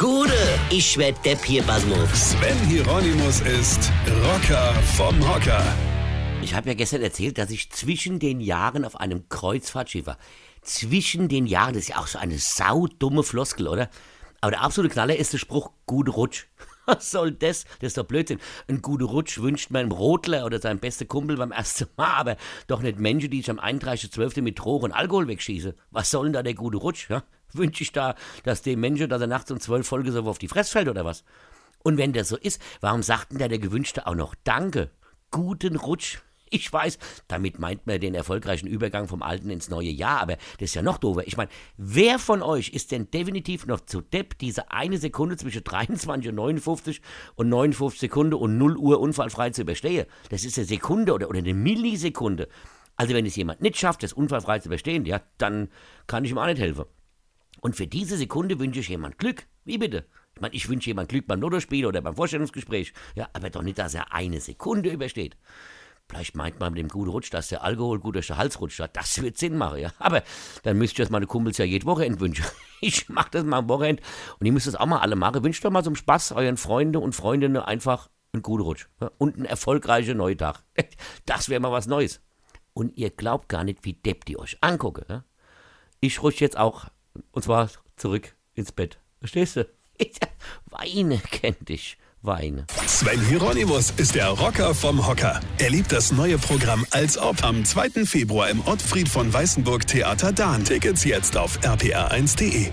Gude, ich werd Depp hier, Basmus. Sven Hieronymus ist Rocker vom Hocker. Ich habe ja gestern erzählt, dass ich zwischen den Jahren auf einem Kreuzfahrtschiff war. Zwischen den Jahren, das ist ja auch so eine saudumme Floskel, oder? Aber der absolute Knaller ist der Spruch, gute Rutsch. Was soll das? Das ist doch Blödsinn. Ein guter Rutsch wünscht man einem Rotler oder seinem besten Kumpel beim ersten Mal, aber doch nicht Menschen, die sich am 31.12. mit Drogen und Alkohol wegschießen. Was soll denn da der gute Rutsch? Ja? Wünsche ich da, dass dem Menschen, dass er nachts um 12 Folge so auf die Fresse fällt oder was? Und wenn das so ist, warum sagt denn da der Gewünschte auch noch Danke? Guten Rutsch? Ich weiß, damit meint man den erfolgreichen Übergang vom alten ins neue Jahr, aber das ist ja noch doofer. Ich meine, wer von euch ist denn definitiv noch zu depp, diese eine Sekunde zwischen 23 und 59 und 59 Sekunden und 0 Uhr unfallfrei zu überstehen? Das ist eine Sekunde oder, oder eine Millisekunde. Also wenn es jemand nicht schafft, das unfallfrei zu überstehen, ja, dann kann ich ihm auch nicht helfen. Und für diese Sekunde wünsche ich jemand Glück. Wie bitte? Ich meine, ich wünsche jemand Glück beim Lottospiel oder beim Vorstellungsgespräch. Ja, aber doch nicht, dass er eine Sekunde übersteht. Vielleicht meint man mit dem guten Rutsch, dass der Alkohol gut durch den Hals rutscht. Das wird Sinn machen, ja. Aber dann müsst ihr das meine Kumpels ja jede Woche entwünschen. Ich mache das mal am Wochenende und ihr müsst das auch mal alle machen. Wünscht doch mal zum Spaß euren Freunden und Freundinnen einfach einen guten Rutsch. Ja? Und einen erfolgreichen neuen Tag. Das wäre mal was Neues. Und ihr glaubt gar nicht, wie depp die euch angucke. Ja? Ich rutsche jetzt auch, und zwar zurück ins Bett. Verstehst du? Weine kennt dich. Weine. Sven Hieronymus ist der Rocker vom Hocker. Er liebt das neue Programm Als Ob am 2. Februar im Ottfried von Weißenburg Theater Dahn. Tickets jetzt auf rpr1.de.